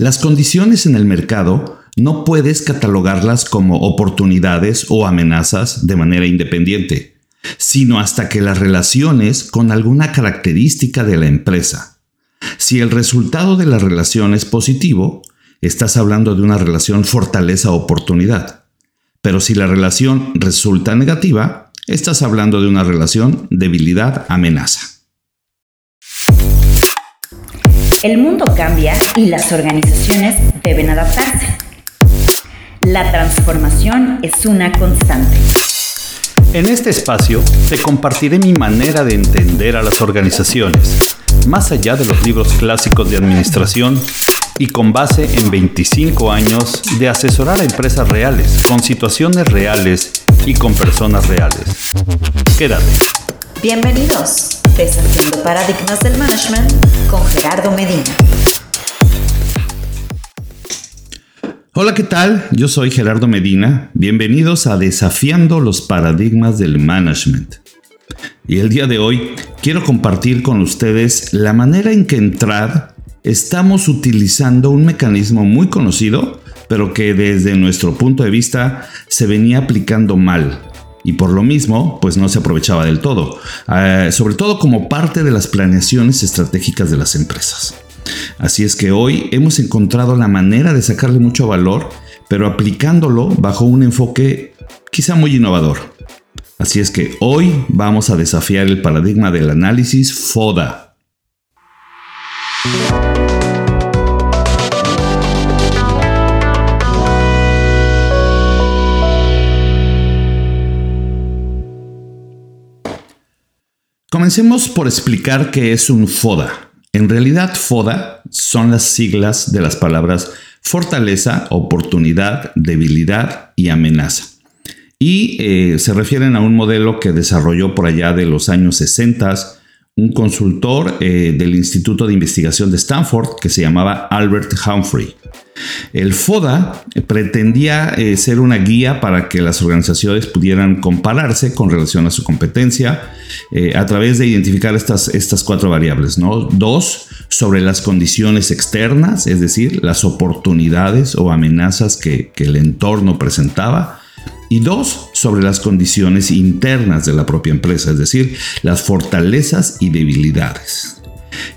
Las condiciones en el mercado no puedes catalogarlas como oportunidades o amenazas de manera independiente, sino hasta que las relaciones con alguna característica de la empresa. Si el resultado de la relación es positivo, estás hablando de una relación fortaleza-oportunidad. Pero si la relación resulta negativa, estás hablando de una relación debilidad-amenaza. El mundo cambia y las organizaciones deben adaptarse. La transformación es una constante. En este espacio te compartiré mi manera de entender a las organizaciones, más allá de los libros clásicos de administración y con base en 25 años de asesorar a empresas reales, con situaciones reales y con personas reales. Quédate. Bienvenidos, Desafiando Paradigmas del Management con Gerardo Medina. Hola, ¿qué tal? Yo soy Gerardo Medina. Bienvenidos a Desafiando los Paradigmas del Management. Y el día de hoy quiero compartir con ustedes la manera en que entrar estamos utilizando un mecanismo muy conocido, pero que desde nuestro punto de vista se venía aplicando mal. Y por lo mismo, pues no se aprovechaba del todo, eh, sobre todo como parte de las planeaciones estratégicas de las empresas. Así es que hoy hemos encontrado la manera de sacarle mucho valor, pero aplicándolo bajo un enfoque quizá muy innovador. Así es que hoy vamos a desafiar el paradigma del análisis FODA. Comencemos por explicar qué es un FODA. En realidad, FODA son las siglas de las palabras fortaleza, oportunidad, debilidad y amenaza. Y eh, se refieren a un modelo que desarrolló por allá de los años 60 un consultor eh, del Instituto de Investigación de Stanford que se llamaba Albert Humphrey. El FODA pretendía eh, ser una guía para que las organizaciones pudieran compararse con relación a su competencia eh, a través de identificar estas, estas cuatro variables. ¿no? Dos, sobre las condiciones externas, es decir, las oportunidades o amenazas que el entorno presentaba. Y dos, sobre las condiciones internas de la propia empresa, es decir, las fortalezas y debilidades.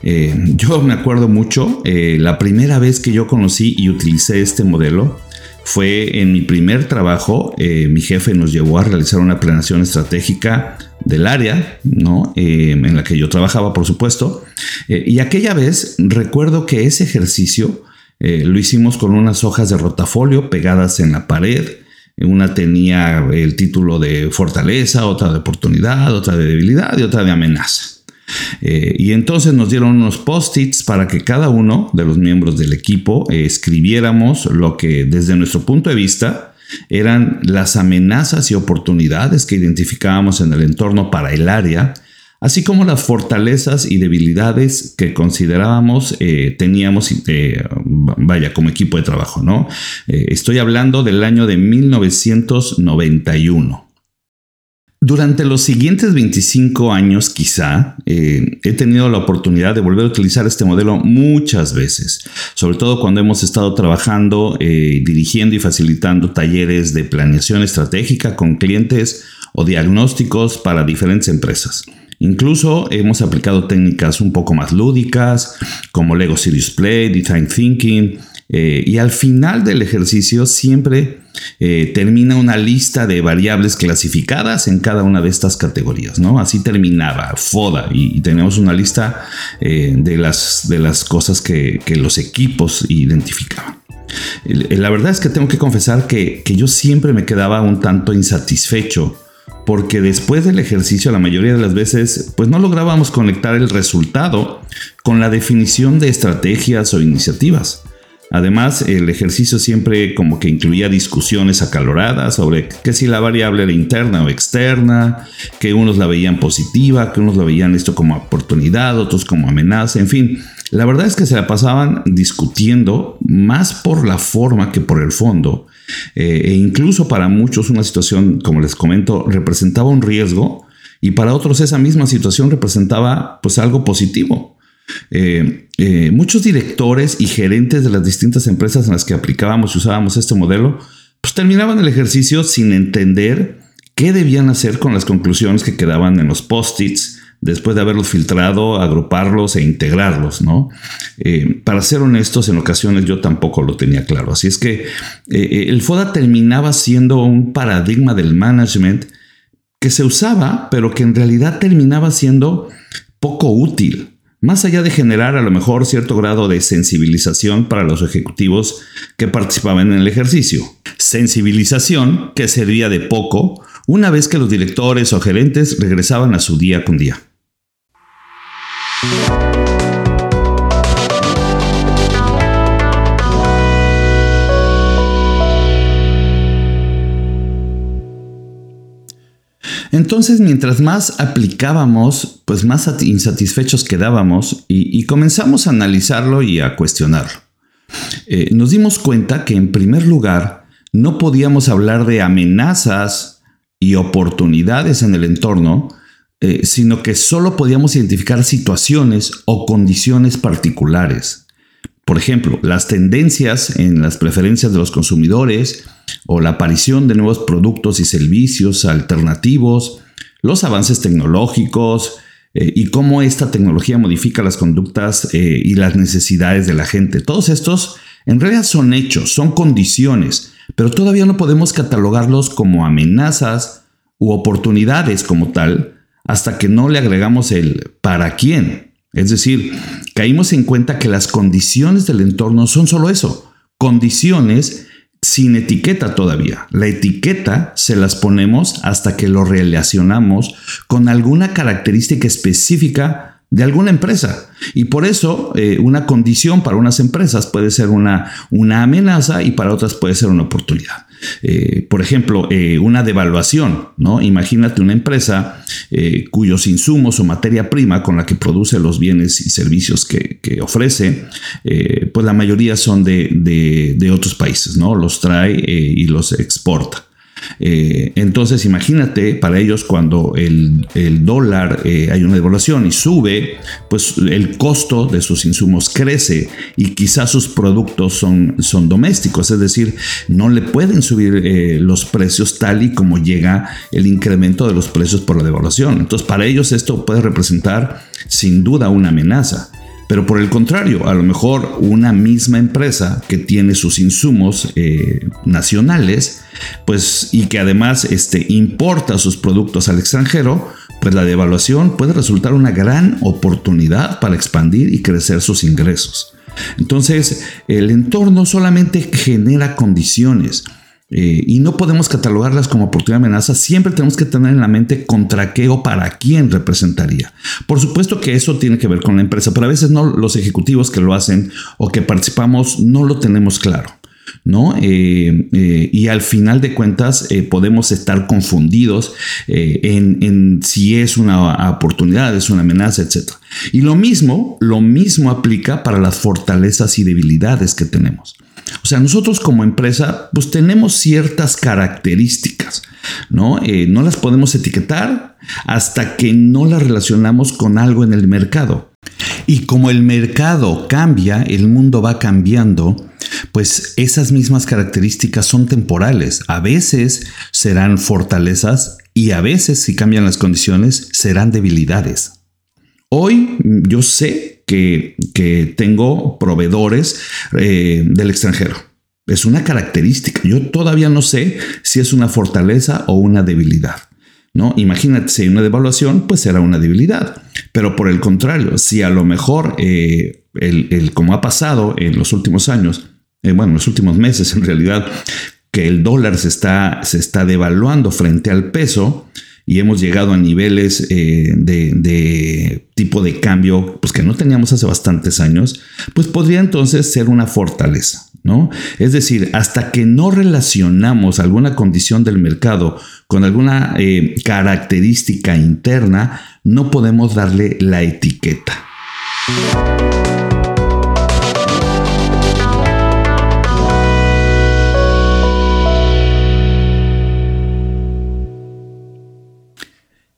Eh, yo me acuerdo mucho, eh, la primera vez que yo conocí y utilicé este modelo fue en mi primer trabajo. Eh, mi jefe nos llevó a realizar una planeación estratégica del área, ¿no? en la que yo trabajaba, por supuesto. y aquella vez recuerdo que ese ejercicio lo hicimos con unas hojas de rotafolio pegadas en la pared. Una tenía el título de fortaleza, otra de oportunidad, otra de debilidad y otra de amenaza. Eh, y entonces nos dieron unos post-its para que cada uno de los miembros del equipo eh, escribiéramos lo que desde nuestro punto de vista eran las amenazas y oportunidades que identificábamos en el entorno para el área, así como las fortalezas y debilidades que considerábamos eh, teníamos, vaya, como equipo de trabajo, ¿no? estoy hablando del año de 1991. Durante los siguientes 25 años quizá eh, he tenido la oportunidad de volver a utilizar este modelo muchas veces, sobre todo cuando hemos estado trabajando, eh, dirigiendo y facilitando talleres de planeación estratégica con clientes o diagnósticos para diferentes empresas. Incluso hemos aplicado técnicas un poco más lúdicas como Lego Serious Play, Design Thinking, eh, y al final del ejercicio siempre eh, termina una lista de variables clasificadas en cada una de estas categorías, ¿no? Así terminaba FODA y, tenemos una lista eh, de, las, de las cosas que, los equipos identificaban. La verdad es que tengo que confesar que, que yo siempre me quedaba un tanto insatisfecho porque después del ejercicio la mayoría de las veces pues no lográbamos conectar el resultado con la definición de estrategias o iniciativas. Además, el ejercicio siempre como que incluía discusiones acaloradas sobre que si la variable era interna o externa, que unos la veían positiva, que unos la veían esto como oportunidad, otros como amenaza, en fin. La verdad es que se la pasaban discutiendo más por la forma que por el fondo. Eh, e incluso para muchos una situación, como les comento, representaba un riesgo y para otros esa misma situación representaba pues algo positivo. Eh, eh, muchos directores y gerentes de las distintas empresas en las que aplicábamos y usábamos este modelo, pues terminaban el ejercicio sin entender qué debían hacer con las conclusiones que quedaban en los post-its después de haberlos filtrado, agruparlos e integrarlos, ¿no? Eh, para ser honestos, en ocasiones yo tampoco lo tenía claro. Así es que eh, el FODA terminaba siendo un paradigma del management que se usaba, pero que en realidad terminaba siendo poco útil. Más allá de generar a lo mejor cierto grado de sensibilización para los ejecutivos que participaban en el ejercicio. Sensibilización que servía de poco una vez que los directores o gerentes regresaban a su día con día. Entonces, mientras más aplicábamos, pues más insatisfechos quedábamos y, comenzamos a analizarlo y a cuestionarlo. Eh, nos dimos cuenta que en primer lugar no podíamos hablar de amenazas y oportunidades en el entorno, eh, sino que solo podíamos identificar situaciones o condiciones particulares. Por ejemplo, las tendencias en las preferencias de los consumidores o la aparición de nuevos productos y servicios alternativos, los avances tecnológicos eh, y cómo esta tecnología modifica las conductas eh, y las necesidades de la gente. Todos estos en realidad son hechos, son condiciones, pero todavía no podemos catalogarlos como amenazas u oportunidades como tal hasta que no le agregamos el para quién. Es decir, caímos en cuenta que las condiciones del entorno son solo eso, condiciones sin etiqueta todavía. La etiqueta se las ponemos hasta que lo relacionamos con alguna característica específica de alguna empresa. Y por eso eh, una condición para unas empresas puede ser una, una amenaza y para otras puede ser una oportunidad. Eh, por ejemplo, eh, una devaluación, ¿no? Imagínate una empresa eh, cuyos insumos o materia prima con la que produce los bienes y servicios que, ofrece, pues la mayoría son de, de, otros países, ¿no? Los trae y los exporta. Eh, entonces, imagínate para ellos cuando el, dólar eh, hay una devaluación y sube, pues el costo de sus insumos crece y quizás sus productos son, son domésticos, es decir, no le pueden subir eh, los precios tal y como llega el incremento de los precios por la devaluación. Entonces, para ellos esto puede representar sin duda una amenaza. Pero por el contrario, a lo mejor una misma empresa que tiene sus insumos eh, nacionales, pues y que además este, importa sus productos al extranjero, pues la devaluación puede resultar una gran oportunidad para expandir y crecer sus ingresos. Entonces, el entorno solamente genera condiciones eh, y no podemos catalogarlas como oportunidad de amenaza, siempre tenemos que tener en la mente contra qué o para quién representaría. Por supuesto que eso tiene que ver con la empresa, pero a veces no los ejecutivos que lo hacen o que participamos no lo tenemos claro. ¿no? Eh, eh, y al final de cuentas podemos estar confundidos en, en, si es una oportunidad, es una amenaza, etc. Y lo mismo, lo mismo aplica para las fortalezas y debilidades que tenemos. O sea, nosotros como empresa, pues tenemos ciertas características, ¿no? Eh, no las podemos etiquetar hasta que no las relacionamos con algo en el mercado. Y como el mercado cambia, el mundo va cambiando, pues esas mismas características son temporales. A veces serán fortalezas y a veces, si cambian las condiciones, serán debilidades. Hoy yo sé que, tengo proveedores eh, del extranjero. Es una característica. Yo todavía no sé si es una fortaleza o una debilidad. ¿no? Imagínate, si hay una devaluación, pues será una debilidad. Pero por el contrario, si a lo mejor, eh, el, como ha pasado en los últimos años, eh, bueno, en los últimos meses en realidad, que el dólar se está, se está devaluando frente al peso, y hemos llegado a niveles eh, de, tipo de cambio pues, que no teníamos hace bastantes años, pues podría entonces ser una fortaleza. ¿No? Es decir, hasta que no relacionamos alguna condición del mercado con alguna eh, característica interna, no podemos darle la etiqueta.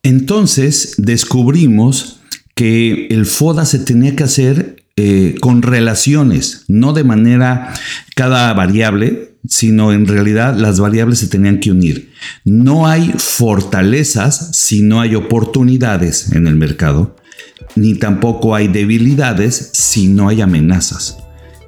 Entonces descubrimos que el FODA se tenía que hacer eh, con relaciones, no de manera cada variable, sino en realidad las variables se tenían que unir. No hay fortalezas si no hay oportunidades en el mercado, ni tampoco hay debilidades si no hay amenazas.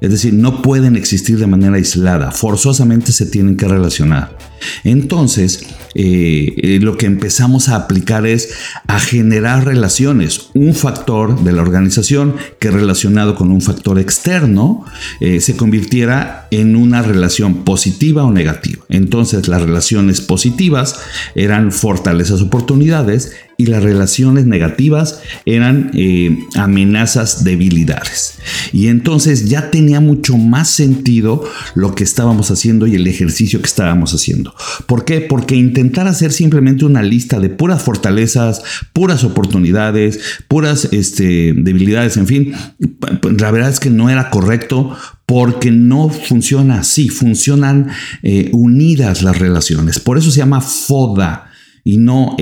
Es decir, no pueden existir de manera aislada, forzosamente se tienen que relacionar. Entonces, eh, eh, lo que empezamos a aplicar es a generar relaciones. Un factor de la organización que relacionado con un factor externo eh, se convirtiera en una relación positiva o negativa. Entonces, las relaciones positivas eran fortalezas, oportunidades y las relaciones negativas eran amenazas, debilidades. Y entonces ya tenía mucho más sentido lo que estábamos haciendo y el ejercicio que estábamos haciendo. ¿Por qué? Porque intentar hacer simplemente una lista de puras fortalezas, puras oportunidades, puras este, debilidades, en fin, la verdad es que no era correcto porque no funciona así, funcionan eh, unidas las relaciones. Por eso se llama FODA y no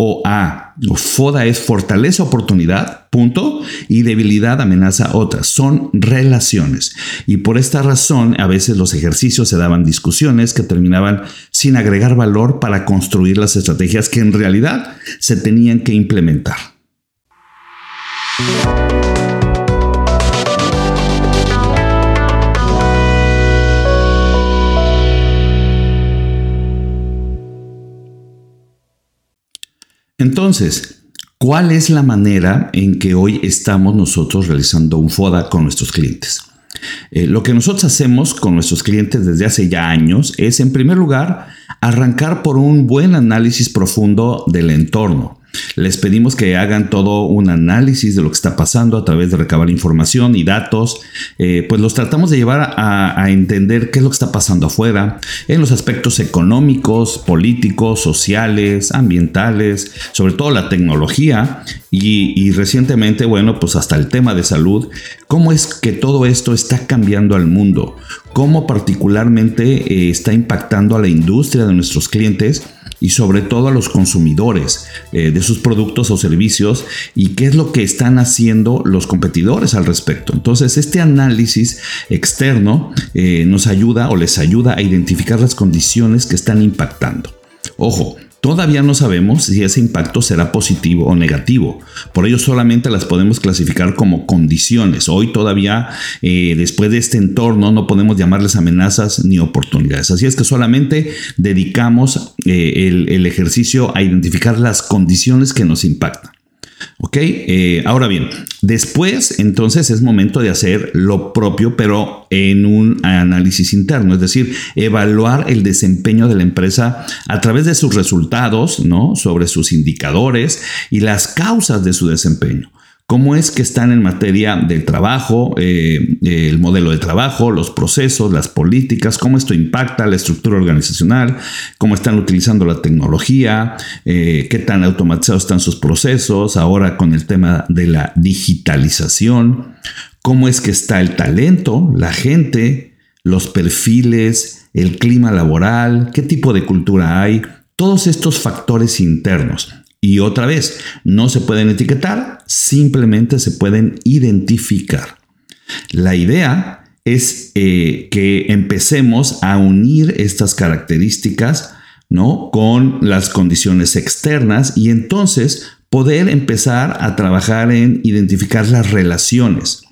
FDOA. FODA es fortaleza, oportunidad, punto, y debilidad, amenaza, otra. Son relaciones. Y por esta razón, a veces los ejercicios se daban discusiones que terminaban sin agregar valor para construir las estrategias que en realidad se tenían que implementar. Entonces, ¿cuál es la manera en que hoy estamos nosotros realizando un FODA con nuestros clientes? Eh, lo que nosotros hacemos con nuestros clientes desde hace ya años es, en primer lugar, arrancar por un buen análisis profundo del entorno. Les pedimos que hagan todo un análisis de lo que está pasando a través de recabar información y datos. Eh, pues los tratamos de llevar a, entender qué es lo que está pasando afuera en los aspectos económicos, políticos, sociales, ambientales, sobre todo la tecnología y, recientemente, bueno, pues hasta el tema de salud. ¿Cómo es que todo esto está cambiando al mundo? ¿Cómo particularmente eh, está impactando a la industria de nuestros clientes? Y sobre todo a los consumidores eh, de sus productos o servicios y qué es lo que están haciendo los competidores al respecto. Entonces, este análisis externo eh, nos ayuda o les ayuda a identificar las condiciones que están impactando. Ojo, Todavía no sabemos si ese impacto será positivo o negativo. Por ello solamente las podemos clasificar como condiciones. Hoy todavía, eh, después de este entorno, no podemos llamarles amenazas ni oportunidades. Así es que solamente dedicamos eh, el ejercicio a identificar las condiciones que nos impactan. Ok, eh, ahora bien, después entonces es momento de hacer lo propio, pero en un análisis interno, es decir, evaluar el desempeño de la empresa a través de sus resultados, ¿no? Sobre sus indicadores y las causas de su desempeño cómo es que están en materia del trabajo, eh, el modelo de trabajo, los procesos, las políticas, cómo esto impacta la estructura organizacional, cómo están utilizando la tecnología, eh, qué tan automatizados están sus procesos, ahora con el tema de la digitalización, cómo es que está el talento, la gente, los perfiles, el clima laboral, qué tipo de cultura hay, todos estos factores internos. Y otra vez, no se pueden etiquetar, simplemente se pueden identificar. La idea es eh, que empecemos a unir estas características ¿no? con las condiciones externas y entonces poder empezar a trabajar en identificar las relaciones.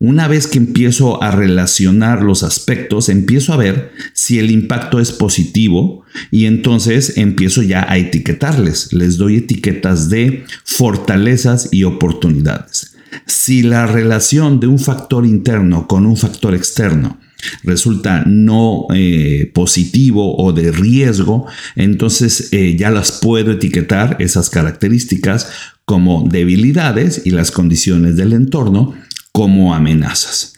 Una vez que empiezo a relacionar los aspectos, empiezo a ver si el impacto es positivo y entonces empiezo ya a etiquetarles. Les doy etiquetas de fortalezas y oportunidades. Si la relación de un factor interno con un factor externo resulta no eh, positivo o de riesgo, entonces eh, ya las puedo etiquetar esas características como debilidades y las condiciones del entorno como amenazas.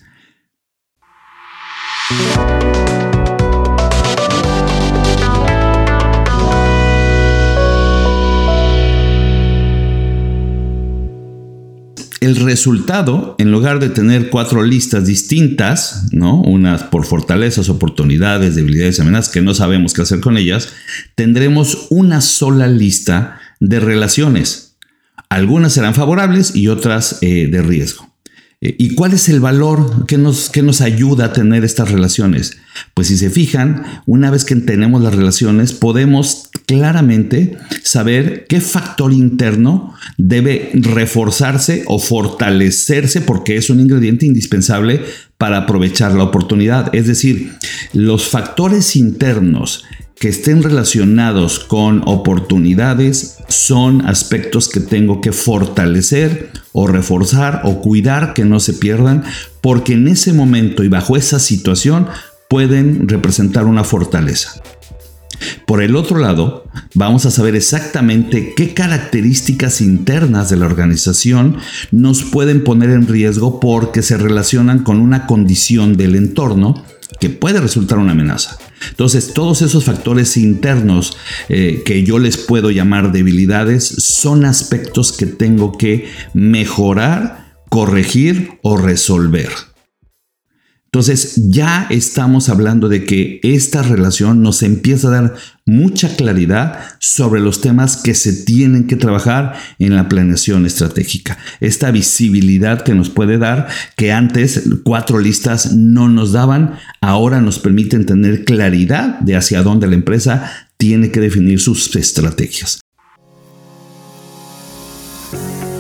El resultado, en lugar de tener cuatro listas distintas, ¿no? unas por fortalezas, oportunidades, debilidades y amenazas que no sabemos qué hacer con ellas, tendremos una sola lista de relaciones. Algunas serán favorables y otras eh, de riesgo. Eh, ¿Y cuál es el valor que nos, que nos ayuda a tener estas relaciones? Pues si se fijan, una vez que tenemos las relaciones, podemos claramente saber qué factor interno debe reforzarse o fortalecerse porque es un ingrediente indispensable para aprovechar la oportunidad. Es decir, los factores internos que estén relacionados con oportunidades son aspectos que tengo que fortalecer o reforzar o cuidar que no se pierdan porque en ese momento y bajo esa situación pueden representar una fortaleza. Por el otro lado, vamos a saber exactamente qué características internas de la organización nos pueden poner en riesgo porque se relacionan con una condición del entorno que puede resultar una amenaza. Entonces, todos esos factores internos eh, que yo les puedo llamar debilidades son aspectos que tengo que mejorar, corregir o resolver. Entonces ya estamos hablando de que esta relación nos empieza a dar mucha claridad sobre los temas que se tienen que trabajar en la planeación estratégica. Esta visibilidad que nos puede dar, que antes cuatro listas no nos daban, ahora nos permiten tener claridad de hacia dónde la empresa tiene que definir sus estrategias.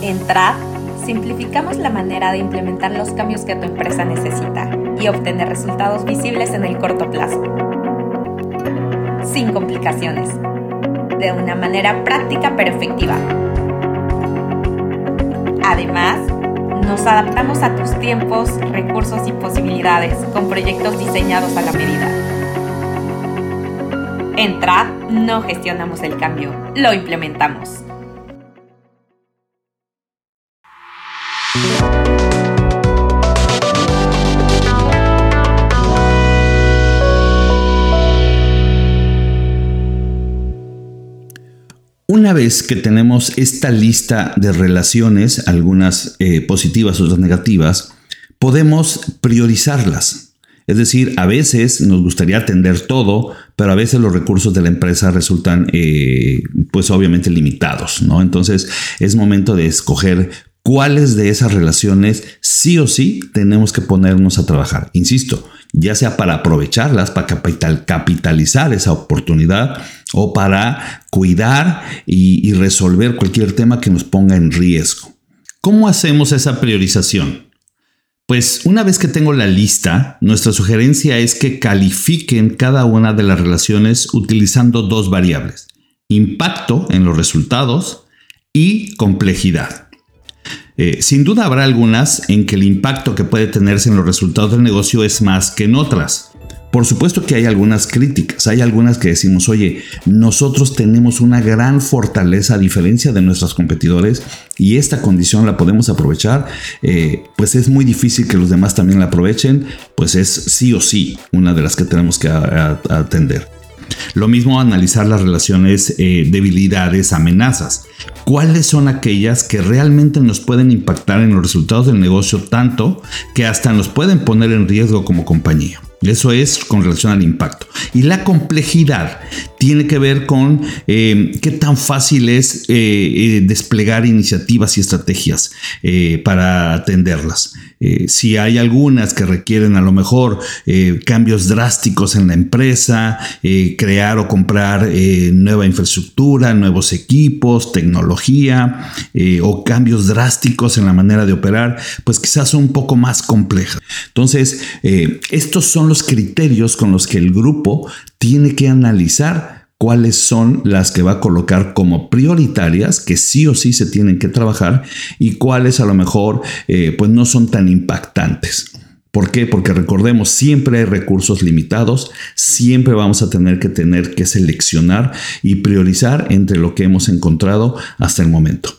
Entrar simplificamos la manera de implementar los cambios que tu empresa necesita y obtener resultados visibles en el corto plazo. Sin complicaciones. De una manera práctica pero efectiva. Además, nos adaptamos a tus tiempos, recursos y posibilidades con proyectos diseñados a la medida. En no gestionamos el cambio, lo implementamos. Una vez que tenemos esta lista de relaciones, algunas eh, positivas, otras negativas, podemos priorizarlas. Es decir, a veces nos gustaría atender todo, pero a veces los recursos de la empresa resultan, eh, pues obviamente limitados, ¿no? Entonces es momento de escoger cuáles de esas relaciones sí o sí tenemos que ponernos a trabajar. Insisto, ya sea para aprovecharlas, para capitalizar esa oportunidad o para cuidar y, resolver cualquier tema que nos ponga en riesgo. ¿Cómo hacemos esa priorización? Pues una vez que tengo la lista, nuestra sugerencia es que califiquen cada una de las relaciones utilizando dos variables, impacto en los resultados y complejidad. Eh, sin duda habrá algunas en que el impacto que puede tenerse en los resultados del negocio es más que en otras. Por supuesto que hay algunas críticas, hay algunas que decimos, oye, nosotros tenemos una gran fortaleza a diferencia de nuestros competidores y esta condición la podemos aprovechar, eh, pues es muy difícil que los demás también la aprovechen, pues es sí o sí una de las que tenemos que atender. Lo mismo analizar las relaciones eh, debilidades, amenazas. ¿Cuáles son aquellas que realmente nos pueden impactar en los resultados del negocio tanto que hasta nos pueden poner en riesgo como compañía? Eso es con relación al impacto. Y la complejidad tiene que ver con eh, qué tan fácil es eh, desplegar iniciativas y estrategias para atenderlas. Si hay algunas que requieren a lo mejor cambios drásticos en la empresa, crear o comprar nueva infraestructura, nuevos equipos, tecnología o cambios drásticos en la manera de operar, pues quizás son un poco más complejas. Entonces, estos son los criterios con los que el grupo tiene que analizar cuáles son las que va a colocar como prioritarias, que sí o sí se tienen que trabajar, y cuáles a lo mejor eh, pues no son tan impactantes. ¿Por qué? Porque recordemos, siempre hay recursos limitados, siempre vamos a tener que tener que seleccionar y priorizar entre lo que hemos encontrado hasta el momento.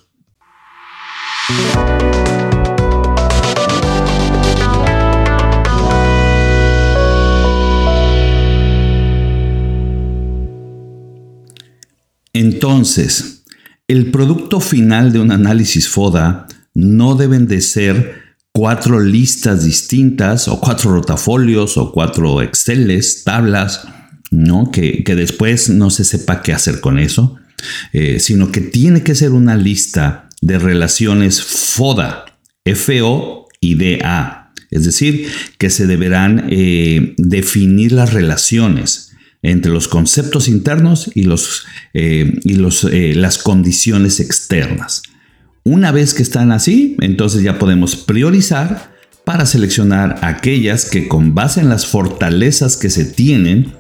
Entonces, el producto final de un análisis FODA no deben de ser cuatro listas distintas o cuatro rotafolios o cuatro Exceles, tablas, ¿no? Que, después no se sepa qué hacer con eso, eh, sino que tiene que ser una lista de relaciones FODA, FO y DA. Es decir, que se deberán eh, definir las relaciones entre los conceptos internos y, los, eh, y los, eh, las condiciones externas. Una vez que están así, entonces ya podemos priorizar para seleccionar aquellas que con base en las fortalezas que se tienen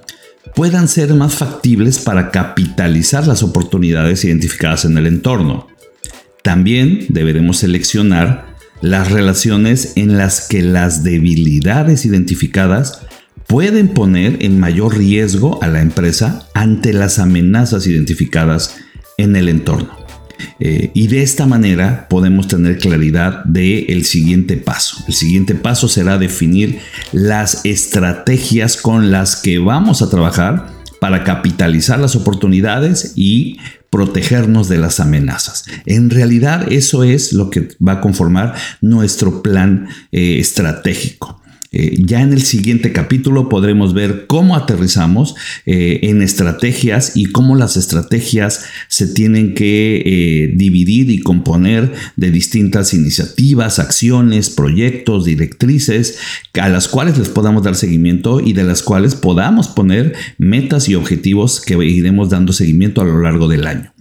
puedan ser más factibles para capitalizar las oportunidades identificadas en el entorno. También deberemos seleccionar las relaciones en las que las debilidades identificadas pueden poner en mayor riesgo a la empresa ante las amenazas identificadas en el entorno. Eh, y de esta manera podemos tener claridad del el siguiente paso. El siguiente paso será definir las estrategias con las que vamos a trabajar para capitalizar las oportunidades y protegernos de las amenazas. En realidad eso es lo que va a conformar nuestro plan eh, estratégico. Eh, ya en el siguiente capítulo podremos ver cómo aterrizamos eh, en estrategias y cómo las estrategias se tienen que eh, dividir y componer de distintas iniciativas, acciones, proyectos, directrices, a las cuales les podamos dar seguimiento y de las cuales podamos poner metas y objetivos que iremos dando seguimiento a lo largo del año.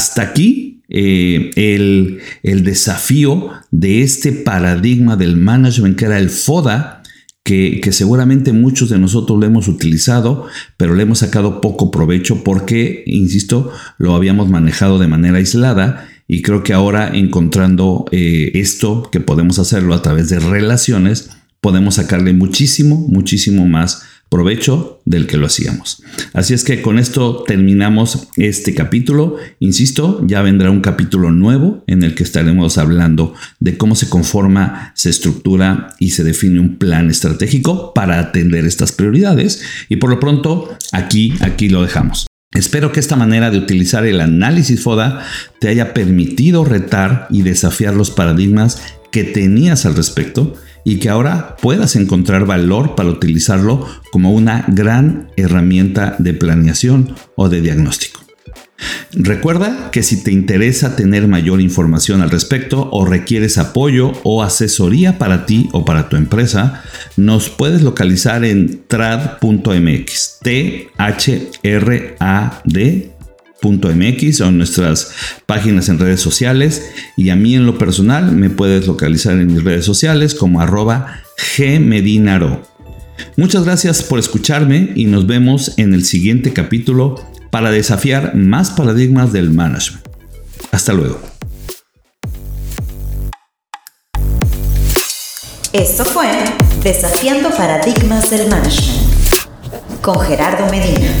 Hasta aquí eh, el, desafío de este paradigma del management que era el FODA, que, que, seguramente muchos de nosotros lo hemos utilizado, pero le hemos sacado poco provecho porque, insisto, lo habíamos manejado de manera aislada y creo que ahora encontrando eh, esto, que podemos hacerlo a través de relaciones, podemos sacarle muchísimo, muchísimo más provecho del que lo hacíamos. Así es que con esto terminamos este capítulo. Insisto, ya vendrá un capítulo nuevo en el que estaremos hablando de cómo se conforma, se estructura y se define un plan estratégico para atender estas prioridades. Y por lo pronto, aquí, aquí lo dejamos. Espero que esta manera de utilizar el análisis FODA te haya permitido retar y desafiar los paradigmas que tenías al respecto y que ahora puedas encontrar valor para utilizarlo como una gran herramienta de planeación o de diagnóstico. Recuerda que si te interesa tener mayor información al respecto o requieres apoyo o asesoría para ti o para tu empresa, nos puedes localizar en trad.mx, t h r a d .mx o nuestras páginas en redes sociales y a mí en lo personal me puedes localizar en mis redes sociales como arroba gmedinaro. Muchas gracias por escucharme y nos vemos en el siguiente capítulo para desafiar más paradigmas del management. Hasta luego. Esto fue Desafiando Paradigmas del Management con Gerardo Medina.